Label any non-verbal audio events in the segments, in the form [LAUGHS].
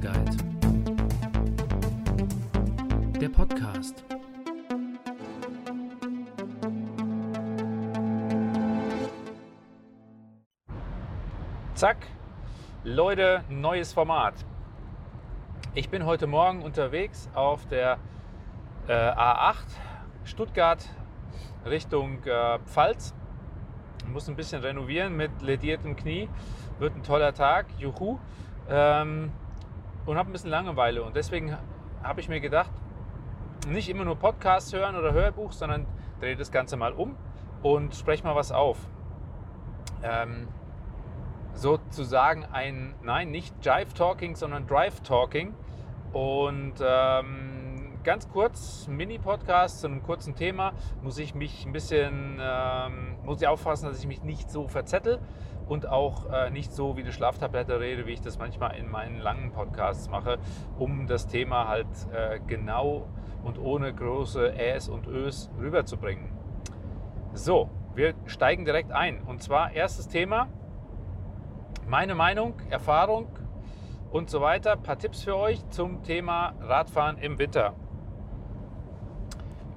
Guide. Der Podcast. Zack, Leute, neues Format. Ich bin heute Morgen unterwegs auf der äh, A8 Stuttgart Richtung äh, Pfalz. Muss ein bisschen renovieren mit lediertem Knie. Wird ein toller Tag, juhu. Ähm, und habe ein bisschen Langeweile. Und deswegen habe ich mir gedacht, nicht immer nur Podcasts hören oder Hörbuch, sondern drehe das Ganze mal um und spreche mal was auf. Ähm, sozusagen ein, nein, nicht Jive Talking, sondern Drive Talking. Und ähm, ganz kurz, Mini-Podcast zu einem kurzen Thema, muss ich mich ein bisschen, ähm, muss ich aufpassen, dass ich mich nicht so verzettel und auch äh, nicht so wie eine Schlaftablette rede, wie ich das manchmal in meinen langen Podcasts mache, um das Thema halt äh, genau und ohne große Äs und Ös rüberzubringen. So, wir steigen direkt ein. Und zwar erstes Thema, meine Meinung, Erfahrung und so weiter. Ein paar Tipps für euch zum Thema Radfahren im Winter.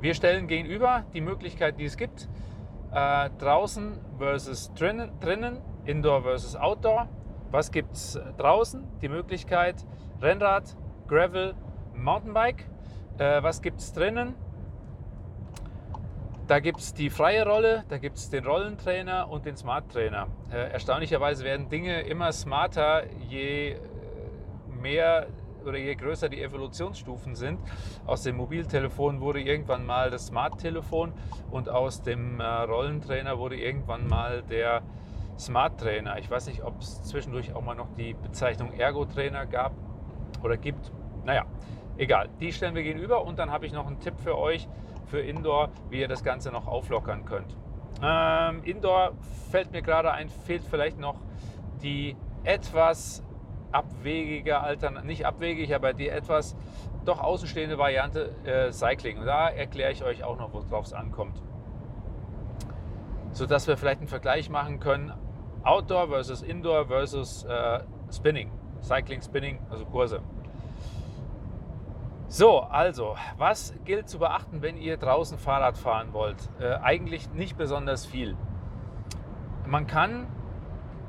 Wir stellen gegenüber die Möglichkeit, die es gibt, äh, draußen versus drinnen, drinnen, Indoor versus Outdoor. Was gibt es draußen? Die Möglichkeit Rennrad, Gravel, Mountainbike. Äh, was gibt es drinnen? Da gibt es die freie Rolle, da gibt es den Rollentrainer und den Smart Trainer. Äh, erstaunlicherweise werden Dinge immer smarter, je äh, mehr oder je größer die Evolutionsstufen sind. Aus dem Mobiltelefon wurde irgendwann mal das Smart-Telefon und aus dem äh, Rollentrainer wurde irgendwann mal der Smart Trainer. Ich weiß nicht, ob es zwischendurch auch mal noch die Bezeichnung Ergo-Trainer gab oder gibt. Naja, egal. Die stellen wir gegenüber und dann habe ich noch einen Tipp für euch für Indoor, wie ihr das Ganze noch auflockern könnt. Ähm, Indoor fällt mir gerade ein, fehlt vielleicht noch die etwas abwegige Alternat nicht abwegig, aber die etwas doch außenstehende Variante äh, Cycling. Und da erkläre ich euch auch noch, worauf es ankommt. Sodass wir vielleicht einen Vergleich machen können, Outdoor versus Indoor versus äh, Spinning. Cycling, Spinning, also Kurse. So, also, was gilt zu beachten, wenn ihr draußen Fahrrad fahren wollt? Äh, eigentlich nicht besonders viel. Man kann,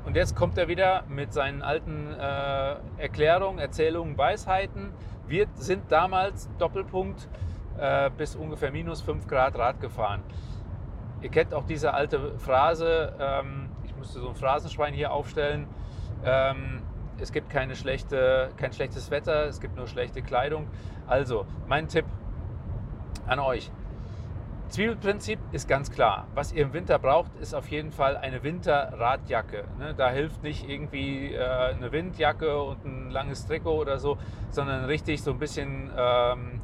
und jetzt kommt er wieder mit seinen alten äh, Erklärungen, Erzählungen, Weisheiten. Wir sind damals, Doppelpunkt, äh, bis ungefähr minus 5 Grad Rad gefahren. Ihr kennt auch diese alte Phrase, ähm, müsste so ein Phrasenschwein hier aufstellen. Ähm, es gibt keine schlechte, kein schlechtes Wetter, es gibt nur schlechte Kleidung. Also, mein Tipp an euch. Zwiebelprinzip ist ganz klar. Was ihr im Winter braucht, ist auf jeden Fall eine Winterradjacke. Ne? Da hilft nicht irgendwie äh, eine Windjacke und ein langes Trikot oder so, sondern richtig so ein bisschen, ähm,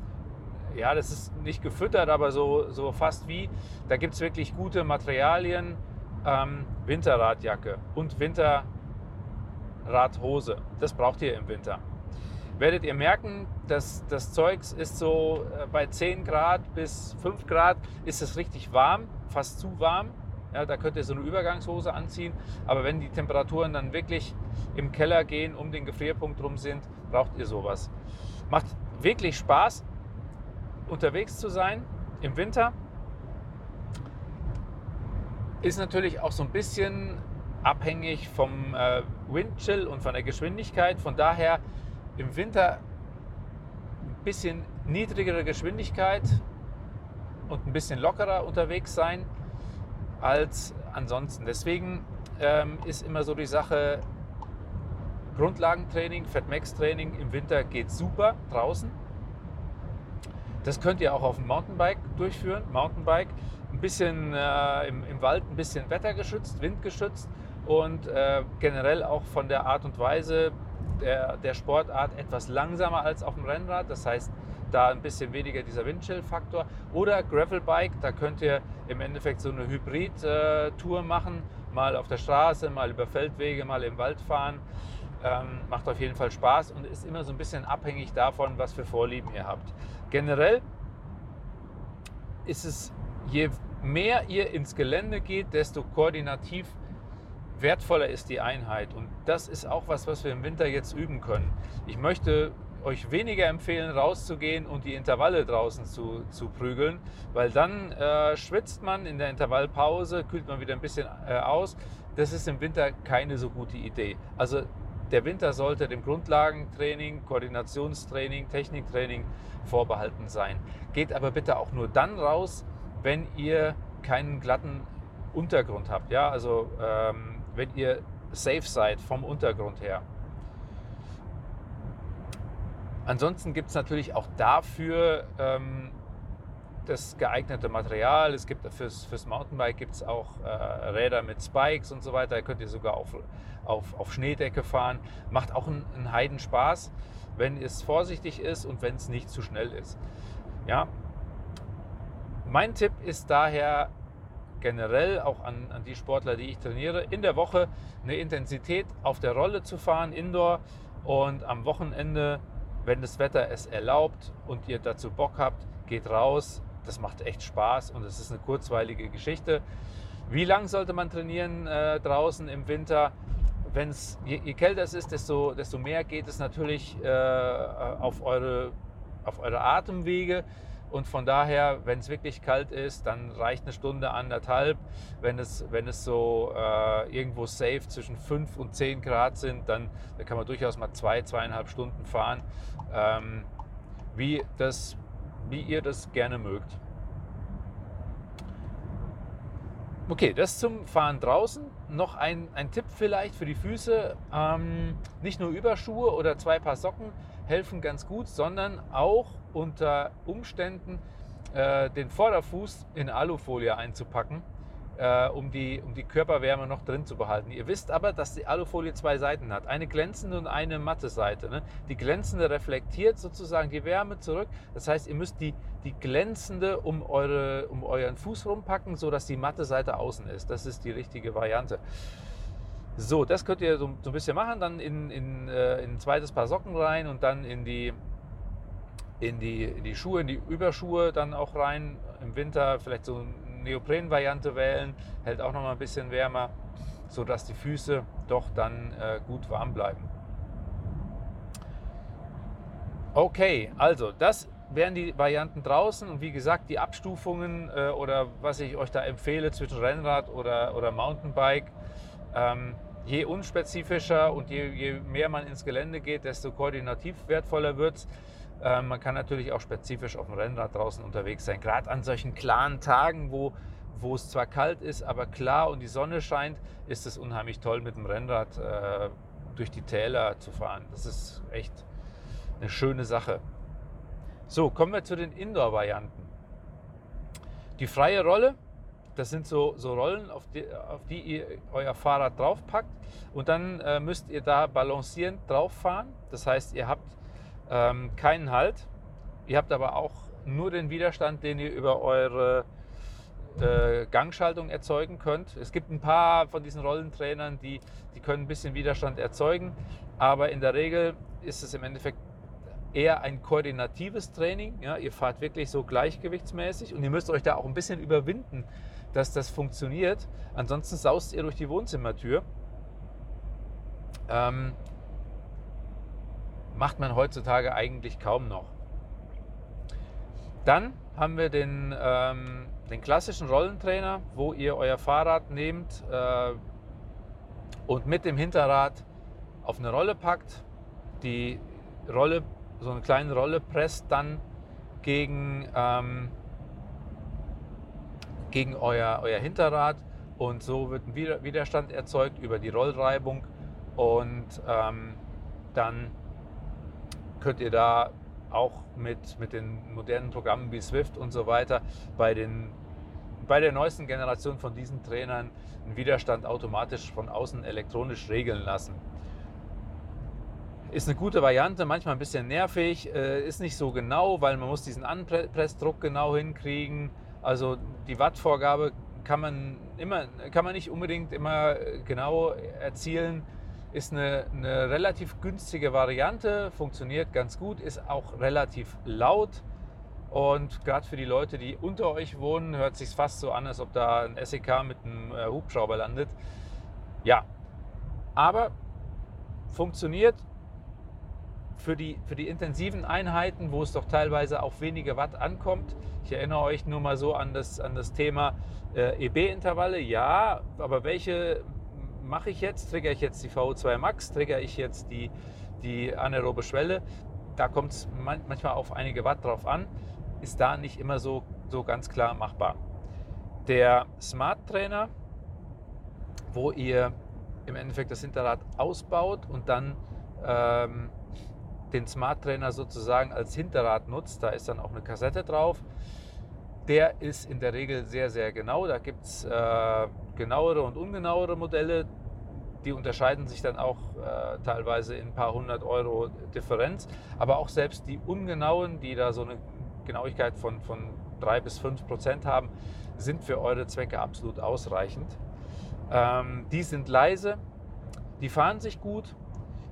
ja, das ist nicht gefüttert, aber so, so fast wie. Da gibt es wirklich gute Materialien. Ähm, Winterradjacke und Winterradhose. Das braucht ihr im Winter werdet ihr merken, dass das Zeugs ist so äh, bei 10 Grad bis 5 Grad ist es richtig warm, fast zu warm. Ja, da könnt ihr so eine Übergangshose anziehen. Aber wenn die Temperaturen dann wirklich im Keller gehen, um den Gefrierpunkt rum sind, braucht ihr sowas. Macht wirklich Spaß, unterwegs zu sein im Winter. Ist natürlich auch so ein bisschen abhängig vom äh, Windchill und von der Geschwindigkeit. Von daher im Winter ein bisschen niedrigere Geschwindigkeit und ein bisschen lockerer unterwegs sein als ansonsten. Deswegen ähm, ist immer so die Sache, Grundlagentraining, Fatmax-Training im Winter geht super draußen. Das könnt ihr auch auf dem Mountainbike durchführen. Mountainbike bisschen äh, im, im, Wald, ein bisschen wettergeschützt, windgeschützt und äh, generell auch von der Art und Weise der, der Sportart etwas langsamer als auf dem Rennrad. Das heißt, da ein bisschen weniger dieser Windchill-Faktor. Oder Gravelbike, da könnt ihr im Endeffekt so eine Hybrid-Tour machen. Mal auf der Straße, mal über Feldwege, mal im Wald fahren. Ähm, macht auf jeden Fall Spaß und ist immer so ein bisschen abhängig davon, was für Vorlieben ihr habt. Generell ist es, je mehr ihr ins Gelände geht, desto koordinativ wertvoller ist die Einheit. Und das ist auch was, was wir im Winter jetzt üben können. Ich möchte euch weniger empfehlen, rauszugehen und die Intervalle draußen zu, zu prügeln, weil dann äh, schwitzt man in der Intervallpause, kühlt man wieder ein bisschen äh, aus. Das ist im Winter keine so gute Idee. Also der Winter sollte dem Grundlagentraining, Koordinationstraining, Techniktraining vorbehalten sein. Geht aber bitte auch nur dann raus, wenn ihr keinen glatten Untergrund habt. Ja? Also ähm, wenn ihr safe seid vom Untergrund her. Ansonsten gibt es natürlich auch dafür ähm, das geeignete Material. Es gibt fürs, fürs Mountainbike gibt auch äh, Räder mit Spikes und so weiter. Da könnt ihr sogar auf, auf, auf Schneedecke fahren. Macht auch einen, einen Heidenspaß, wenn es vorsichtig ist und wenn es nicht zu schnell ist. Ja. Mein Tipp ist daher generell auch an, an die Sportler, die ich trainiere, in der Woche eine Intensität auf der Rolle zu fahren, indoor und am Wochenende, wenn das Wetter es erlaubt und ihr dazu Bock habt, geht raus. Das macht echt Spaß und es ist eine kurzweilige Geschichte. Wie lang sollte man trainieren äh, draußen im Winter? Wenn's, je, je kälter es ist, desto, desto mehr geht es natürlich äh, auf, eure, auf eure Atemwege. Und von daher, wenn es wirklich kalt ist, dann reicht eine Stunde, anderthalb. Wenn es, wenn es so äh, irgendwo safe zwischen 5 und 10 Grad sind, dann, dann kann man durchaus mal zwei, zweieinhalb Stunden fahren, ähm, wie, das, wie ihr das gerne mögt. Okay, das zum Fahren draußen. Noch ein, ein Tipp vielleicht für die Füße. Ähm, nicht nur Überschuhe oder zwei Paar Socken helfen ganz gut, sondern auch unter Umständen äh, den Vorderfuß in Alufolie einzupacken, äh, um, die, um die Körperwärme noch drin zu behalten. Ihr wisst aber, dass die Alufolie zwei Seiten hat, eine glänzende und eine matte Seite. Ne? Die glänzende reflektiert sozusagen die Wärme zurück. Das heißt, ihr müsst die, die glänzende um, eure, um euren Fuß rumpacken, sodass die matte Seite außen ist. Das ist die richtige Variante. So, das könnt ihr so, so ein bisschen machen, dann in, in, äh, in ein zweites Paar Socken rein und dann in die, in die, in die Schuhe, in die Überschuhe dann auch rein. Im Winter vielleicht so eine Neopren-Variante wählen, hält auch noch mal ein bisschen wärmer, sodass die Füße doch dann äh, gut warm bleiben. Okay, also das wären die Varianten draußen und wie gesagt, die Abstufungen äh, oder was ich euch da empfehle zwischen Rennrad oder, oder Mountainbike. Ähm, je unspezifischer und je, je, mehr man ins Gelände geht, desto koordinativ wertvoller wird es. Ähm, man kann natürlich auch spezifisch auf dem Rennrad draußen unterwegs sein. Gerade an solchen klaren Tagen, wo, wo es zwar kalt ist, aber klar und die Sonne scheint, ist es unheimlich toll, mit dem Rennrad äh, durch die Täler zu fahren. Das ist echt eine schöne Sache. So, kommen wir zu den Indoor-Varianten. Die freie Rolle, das sind so, so Rollen, auf die, auf die, ihr euer Fahrrad draufpackt und dann äh, müsst ihr da balancierend drauf fahren. Das heißt, ihr habt ähm, keinen Halt. Ihr habt aber auch nur den Widerstand, den ihr über eure äh, Gangschaltung erzeugen könnt. Es gibt ein paar von diesen Rollentrainern, die, die können ein bisschen Widerstand erzeugen, aber in der Regel ist es im Endeffekt eher ein koordinatives Training. Ja, ihr fahrt wirklich so gleichgewichtsmäßig und ihr müsst euch da auch ein bisschen überwinden, dass das funktioniert. Ansonsten saust ihr durch die Wohnzimmertür. Ähm, macht man heutzutage eigentlich kaum noch. Dann haben wir den, ähm, den klassischen Rollentrainer, wo ihr euer Fahrrad nehmt äh, und mit dem Hinterrad auf eine Rolle packt, die Rolle, so eine kleine Rolle presst dann gegen, ähm, gegen euer, euer Hinterrad und so wird ein Widerstand erzeugt über die Rollreibung und ähm, dann könnt ihr da auch mit, mit den modernen Programmen wie Swift und so weiter bei, den, bei der neuesten Generation von diesen Trainern den Widerstand automatisch von außen elektronisch regeln lassen. Ist eine gute Variante, manchmal ein bisschen nervig, äh, ist nicht so genau, weil man muss diesen Anpressdruck genau hinkriegen. Also die Wattvorgabe kann man, immer, kann man nicht unbedingt immer genau erzielen ist eine, eine relativ günstige Variante, funktioniert ganz gut, ist auch relativ laut. Und gerade für die Leute, die unter euch wohnen, hört sich fast so an, als ob da ein SEK mit einem äh, Hubschrauber landet. Ja, aber funktioniert für die, für die intensiven Einheiten, wo es doch teilweise auf wenige Watt ankommt. Ich erinnere euch nur mal so an das, an das Thema äh, EB-Intervalle. Ja, aber welche mache ich jetzt? Trigger ich jetzt die VO2 Max? Trigger ich jetzt die, die anaerobe Schwelle? Da kommt es manchmal auf einige Watt drauf an. Ist da nicht immer so, so ganz klar machbar. Der Smart Trainer, wo ihr im Endeffekt das Hinterrad ausbaut und dann ähm, den Smart Trainer sozusagen als Hinterrad nutzt. Da ist dann auch eine Kassette drauf. Der ist in der Regel sehr, sehr genau. Da gibt es äh, genauere und ungenauere Modelle. Die unterscheiden sich dann auch äh, teilweise in ein paar hundert Euro Differenz. Aber auch selbst die ungenauen, die da so eine Genauigkeit von, von drei bis fünf Prozent haben, sind für eure Zwecke absolut ausreichend. Ähm, die sind leise, die fahren sich gut,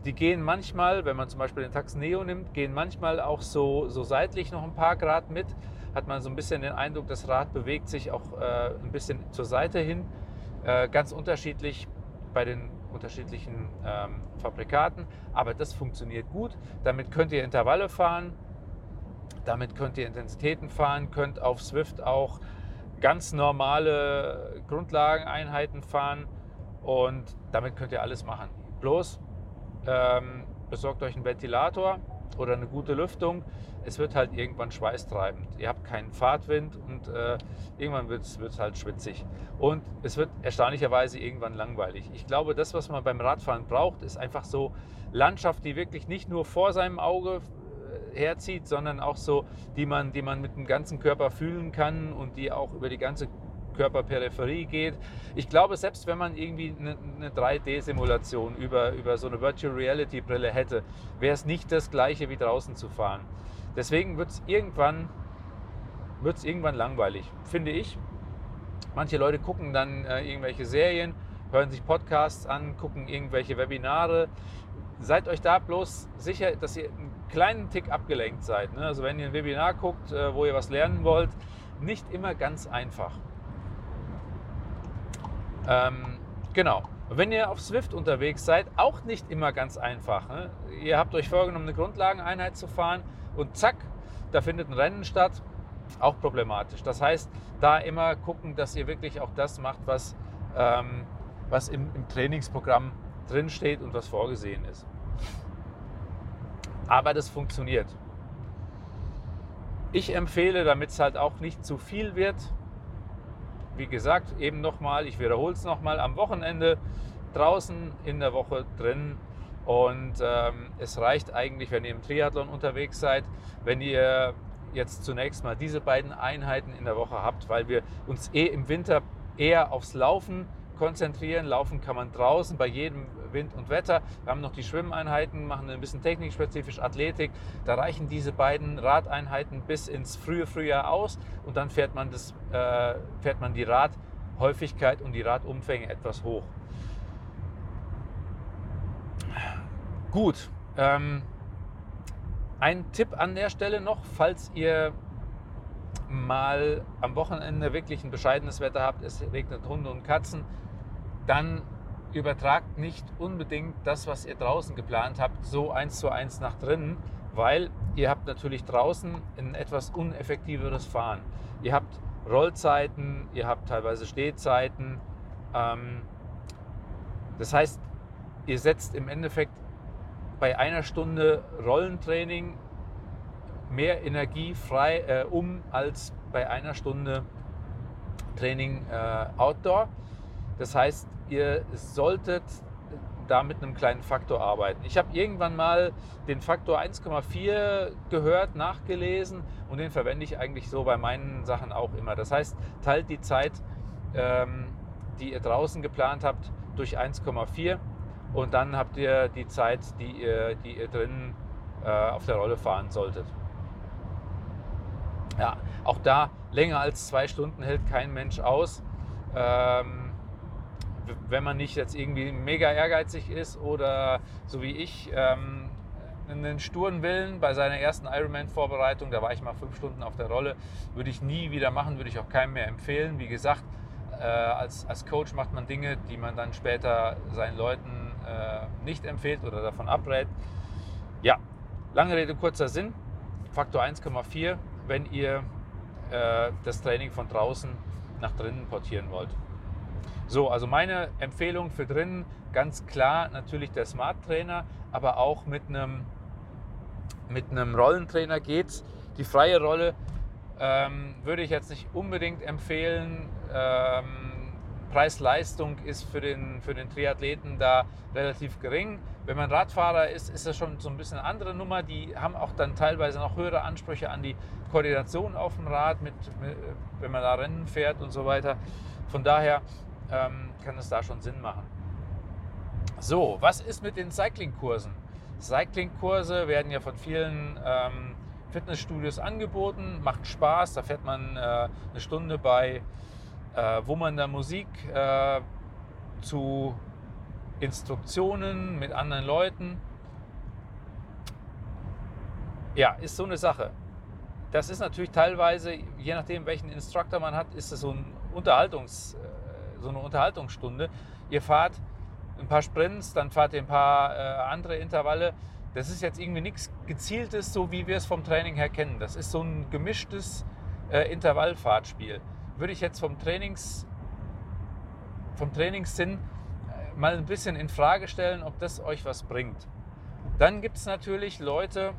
die gehen manchmal, wenn man zum Beispiel den Tax Neo nimmt, gehen manchmal auch so, so seitlich noch ein paar Grad mit. Hat man so ein bisschen den Eindruck, das Rad bewegt sich auch äh, ein bisschen zur Seite hin. Äh, ganz unterschiedlich bei den unterschiedlichen ähm, Fabrikaten, aber das funktioniert gut. Damit könnt ihr Intervalle fahren, damit könnt ihr Intensitäten fahren, könnt auf Swift auch ganz normale Grundlageneinheiten fahren und damit könnt ihr alles machen. Bloß ähm, besorgt euch einen Ventilator oder eine gute Lüftung. Es wird halt irgendwann schweißtreibend. Ihr habt keinen Fahrtwind und äh, irgendwann wird es halt schwitzig. Und es wird erstaunlicherweise irgendwann langweilig. Ich glaube, das, was man beim Radfahren braucht, ist einfach so Landschaft, die wirklich nicht nur vor seinem Auge äh, herzieht, sondern auch so, die man, die man mit dem ganzen Körper fühlen kann und die auch über die ganze Körperperipherie geht. Ich glaube, selbst wenn man irgendwie eine, eine 3D-Simulation über, über so eine Virtual Reality Brille hätte, wäre es nicht das gleiche wie draußen zu fahren. Deswegen wird es irgendwann, wird's irgendwann langweilig, finde ich. Manche Leute gucken dann äh, irgendwelche Serien, hören sich Podcasts an, gucken irgendwelche Webinare. Seid euch da bloß sicher, dass ihr einen kleinen Tick abgelenkt seid. Ne? Also wenn ihr ein Webinar guckt, äh, wo ihr was lernen wollt, nicht immer ganz einfach. Ähm, genau. Wenn ihr auf Swift unterwegs seid, auch nicht immer ganz einfach. Ne? Ihr habt euch vorgenommen, eine Grundlageneinheit zu fahren und zack, da findet ein Rennen statt. Auch problematisch. Das heißt, da immer gucken, dass ihr wirklich auch das macht, was, ähm, was im, im Trainingsprogramm drinsteht und was vorgesehen ist. Aber das funktioniert. Ich empfehle, damit es halt auch nicht zu viel wird, wie gesagt, eben nochmal, ich wiederhole es nochmal, am Wochenende draußen, in der Woche drin. Und ähm, es reicht eigentlich, wenn ihr im Triathlon unterwegs seid, wenn ihr jetzt zunächst mal diese beiden Einheiten in der Woche habt, weil wir uns eh im Winter eher aufs Laufen konzentrieren. Laufen kann man draußen bei jedem Wind und Wetter. Wir haben noch die Schwimmeinheiten, machen ein bisschen technikspezifisch Athletik. Da reichen diese beiden Radeinheiten bis ins frühe Frühjahr aus und dann fährt man, das, äh, fährt man die Radhäufigkeit und die Radumfänge etwas hoch. Gut. Ähm, ein Tipp an der Stelle noch, falls ihr mal am Wochenende wirklich ein bescheidenes Wetter habt, es regnet Hunde und Katzen, dann übertragt nicht unbedingt das, was ihr draußen geplant habt, so eins zu eins nach drinnen, weil ihr habt natürlich draußen ein etwas uneffektiveres Fahren. Ihr habt Rollzeiten, ihr habt teilweise Stehzeiten. Ähm, das heißt, ihr setzt im Endeffekt bei einer Stunde Rollentraining mehr Energie frei äh, um als bei einer Stunde Training äh, Outdoor. Das heißt, ihr solltet da mit einem kleinen Faktor arbeiten. Ich habe irgendwann mal den Faktor 1,4 gehört, nachgelesen und den verwende ich eigentlich so bei meinen Sachen auch immer. Das heißt, teilt die Zeit, ähm, die ihr draußen geplant habt, durch 1,4 und dann habt ihr die Zeit, die ihr, die ihr drinnen äh, auf der Rolle fahren solltet. Ja, auch da länger als zwei Stunden hält kein Mensch aus. Ähm, wenn man nicht jetzt irgendwie mega ehrgeizig ist oder so wie ich ähm, einen sturen Willen bei seiner ersten Ironman-Vorbereitung, da war ich mal fünf Stunden auf der Rolle, würde ich nie wieder machen, würde ich auch keinem mehr empfehlen. Wie gesagt, äh, als, als Coach macht man Dinge, die man dann später seinen Leuten äh, nicht empfiehlt oder davon abrät. Ja, lange Rede, kurzer Sinn. Faktor 1,4, wenn ihr äh, das Training von draußen nach drinnen portieren wollt. So, also meine Empfehlung für drinnen ganz klar natürlich der Smart Trainer, aber auch mit einem, mit einem Rollentrainer geht's. Die freie Rolle ähm, würde ich jetzt nicht unbedingt empfehlen. Ähm, Preis-Leistung ist für den, für den Triathleten da relativ gering. Wenn man Radfahrer ist, ist das schon so ein bisschen eine andere Nummer. Die haben auch dann teilweise noch höhere Ansprüche an die Koordination auf dem Rad, mit, mit wenn man da Rennen fährt und so weiter. Von daher ähm, kann es da schon Sinn machen. So, was ist mit den Cycling-Kursen? Cycling-Kurse werden ja von vielen ähm, Fitnessstudios angeboten, macht Spaß, da fährt man äh, eine Stunde bei äh, wummernder Musik äh, zu Instruktionen mit anderen Leuten. Ja, ist so eine Sache. Das ist natürlich teilweise, je nachdem welchen Instructor man hat, ist es so ein Unterhaltungs, äh, so eine Unterhaltungsstunde. Ihr fahrt ein paar Sprints, dann fahrt ihr ein paar äh, andere Intervalle. Das ist jetzt irgendwie nichts Gezieltes, so wie wir es vom Training her kennen. Das ist so ein gemischtes äh, Intervallfahrtspiel. Würde ich jetzt vom, Trainings, vom Trainingssinn äh, mal ein bisschen in Frage stellen, ob das euch was bringt. Dann gibt es natürlich Leute,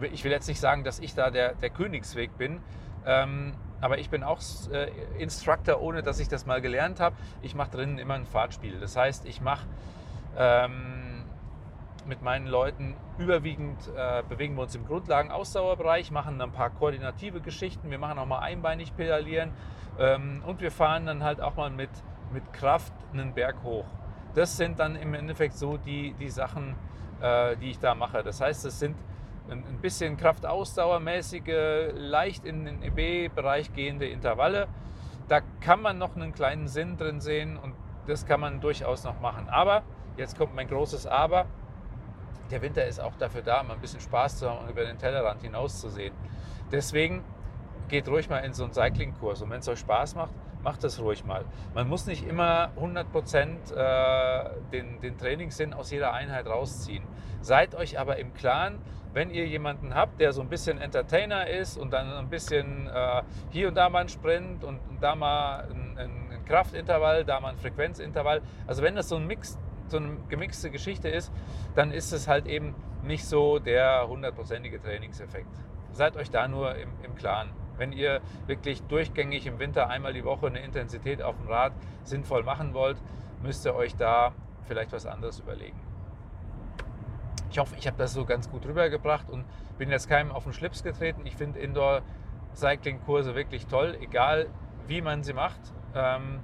ich will jetzt nicht sagen, dass ich da der, der Königsweg bin, ähm, aber ich bin auch äh, Instructor, ohne dass ich das mal gelernt habe. Ich mache drinnen immer ein Fahrtspiel. Das heißt, ich mache ähm, mit meinen Leuten überwiegend, äh, bewegen wir uns im Grundlagen-Ausdauerbereich, machen ein paar koordinative Geschichten. Wir machen auch mal einbeinig pedalieren ähm, und wir fahren dann halt auch mal mit, mit Kraft einen Berg hoch. Das sind dann im Endeffekt so die, die Sachen, äh, die ich da mache. Das heißt, es sind ein bisschen kraftausdauermäßige, leicht in den EB-Bereich gehende Intervalle. Da kann man noch einen kleinen Sinn drin sehen und das kann man durchaus noch machen. Aber, jetzt kommt mein großes Aber, der Winter ist auch dafür da, mal ein bisschen Spaß zu haben und über den Tellerrand hinauszusehen. Deswegen geht ruhig mal in so einen Cycling-Kurs und wenn es euch Spaß macht, macht das ruhig mal. Man muss nicht immer 100% äh, den, den Trainingssinn aus jeder Einheit rausziehen. Seid euch aber im Klaren, wenn ihr jemanden habt, der so ein bisschen Entertainer ist und dann ein bisschen äh, hier und da mal ein Sprint und, und da mal ein, ein, Kraftintervall, da mal ein Frequenzintervall. Also wenn das so ein Mix, so eine gemixte Geschichte ist, dann ist es halt eben nicht so der hundertprozentige Trainingseffekt. Seid euch da nur im, im Klaren. Wenn ihr wirklich durchgängig im Winter einmal die Woche eine Intensität auf dem Rad sinnvoll machen wollt, müsst ihr euch da vielleicht was anderes überlegen. Ich hoffe, ich habe das so ganz gut rübergebracht und bin jetzt keinem auf den Schlips getreten. Ich finde Indoor-Cycling-Kurse wirklich toll, egal wie man sie macht. Ähm,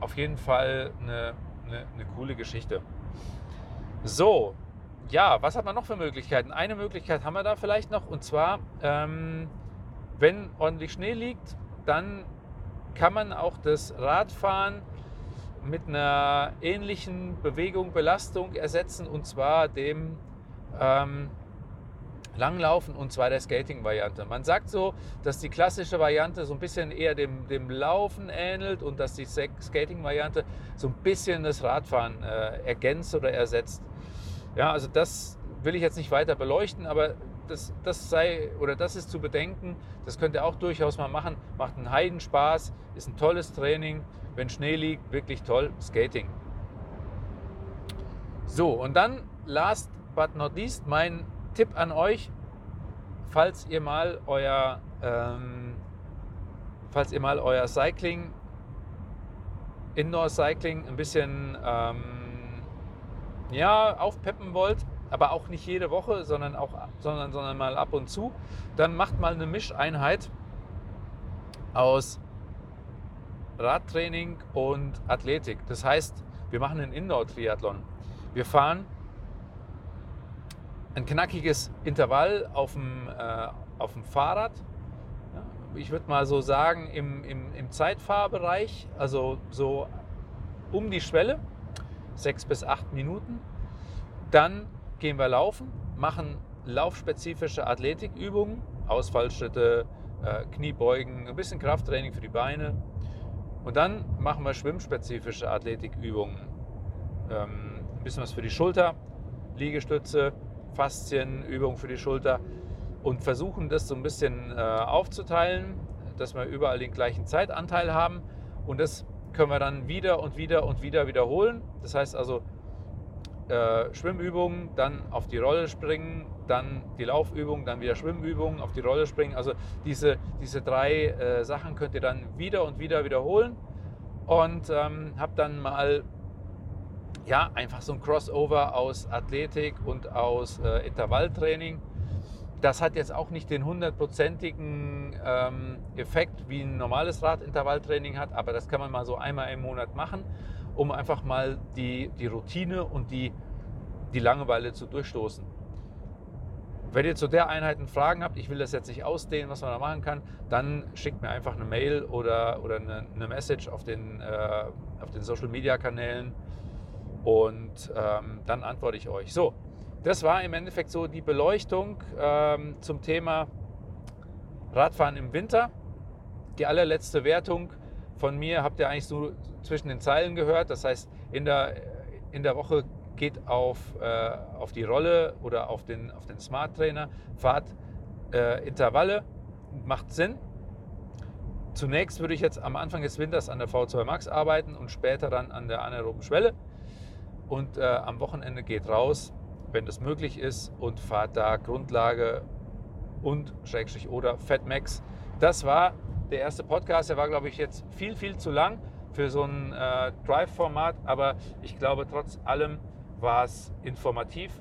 auf jeden Fall eine, eine, eine coole Geschichte. So, ja, was hat man noch für Möglichkeiten? Eine Möglichkeit haben wir da vielleicht noch und zwar, ähm, wenn ordentlich Schnee liegt, dann kann man auch das Radfahren mit einer ähnlichen Bewegung, Belastung ersetzen und zwar dem ähm, Langlaufen und zwar der Skating-Variante. Man sagt so, dass die klassische Variante so ein bisschen eher dem, dem Laufen ähnelt und dass die Skating-Variante so ein bisschen das Radfahren äh, ergänzt oder ersetzt. Ja, also das will ich jetzt nicht weiter beleuchten, aber das, das sei oder das ist zu bedenken. Das könnt ihr auch durchaus mal machen. Macht einen Heidenspaß, ist ein tolles Training wenn Schnee liegt, wirklich toll, Skating. So, und dann last but not least mein Tipp an euch, falls ihr mal euer, ähm, falls ihr mal euer Cycling, Indoor Cycling ein bisschen ähm, ja, aufpeppen wollt, aber auch nicht jede Woche, sondern auch, sondern, sondern mal ab und zu, dann macht mal eine Mischeinheit aus Radtraining und Athletik. Das heißt, wir machen einen Indoor-Triathlon. Wir fahren ein knackiges Intervall auf dem, äh, auf dem Fahrrad. Ich würde mal so sagen, im, im, im Zeitfahrbereich, also so um die Schwelle, sechs bis acht Minuten. Dann gehen wir laufen, machen laufspezifische Athletikübungen, Ausfallschritte, äh, Kniebeugen, ein bisschen Krafttraining für die Beine, Und dann machen wir schwimmspezifische Athletikübungen. Ähm, ein bisschen was für die Schulter, Liegestütze, Faszienübungen für die Schulter und versuchen das so ein bisschen äh, aufzuteilen, dass wir überall den gleichen Zeitanteil haben. Und das können wir dann wieder und wieder und wieder wiederholen. Das heißt also, äh, Schwimmübungen, dann auf die Rolle springen, dann die Laufübung, dann wieder Schwimmübungen, auf die Rolle springen. Also diese, diese drei äh, Sachen könnt ihr dann wieder und wieder wiederholen und ähm, habt dann mal ja, einfach so ein Crossover aus Athletik und aus äh, Intervalltraining. Das hat jetzt auch nicht den hundertprozentigen ähm, Effekt, wie ein normales Radintervalltraining hat, aber das kann man mal so einmal im Monat machen um einfach mal die, die Routine und die, die Langeweile zu durchstoßen. Wenn ihr zu der Einheit Fragen habt, ich will das jetzt nicht ausdehnen, was man da machen kann, dann schickt mir einfach eine Mail oder, oder eine, eine Message auf den, äh, auf den Social Media Kanälen und ähm, dann antworte ich euch. So, das war im Endeffekt so die Beleuchtung ähm, zum Thema Radfahren im Winter. Die allerletzte Wertung von mir habt ihr eigentlich so zwischen den Zeilen gehört. Das heißt, in der, in der Woche geht auf, äh, auf die Rolle oder auf den, auf den Smart Trainer, fahrt äh, Intervalle, macht Sinn. Zunächst würde ich jetzt am Anfang des Winters an der V2 Max arbeiten und später dann an der anaeroben Schwelle. Und äh, am Wochenende geht raus, wenn das möglich ist, und fahrt da Grundlage und Schrägstrich oder Fatmax. Das war der erste Podcast, der war, glaube ich, jetzt viel, viel zu lang für so ein äh, Drive-Format, aber ich glaube, trotz allem war es informativ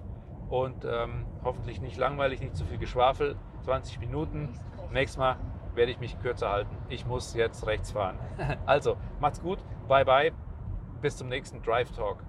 und ähm, hoffentlich nicht langweilig, nicht zu viel Geschwafel. 20 Minuten. Nächstes Mal werde ich mich kürzer halten. Ich muss jetzt rechts fahren. [LAUGHS] Also, macht's gut. Bye, bye. Bis zum nächsten Drive Talk.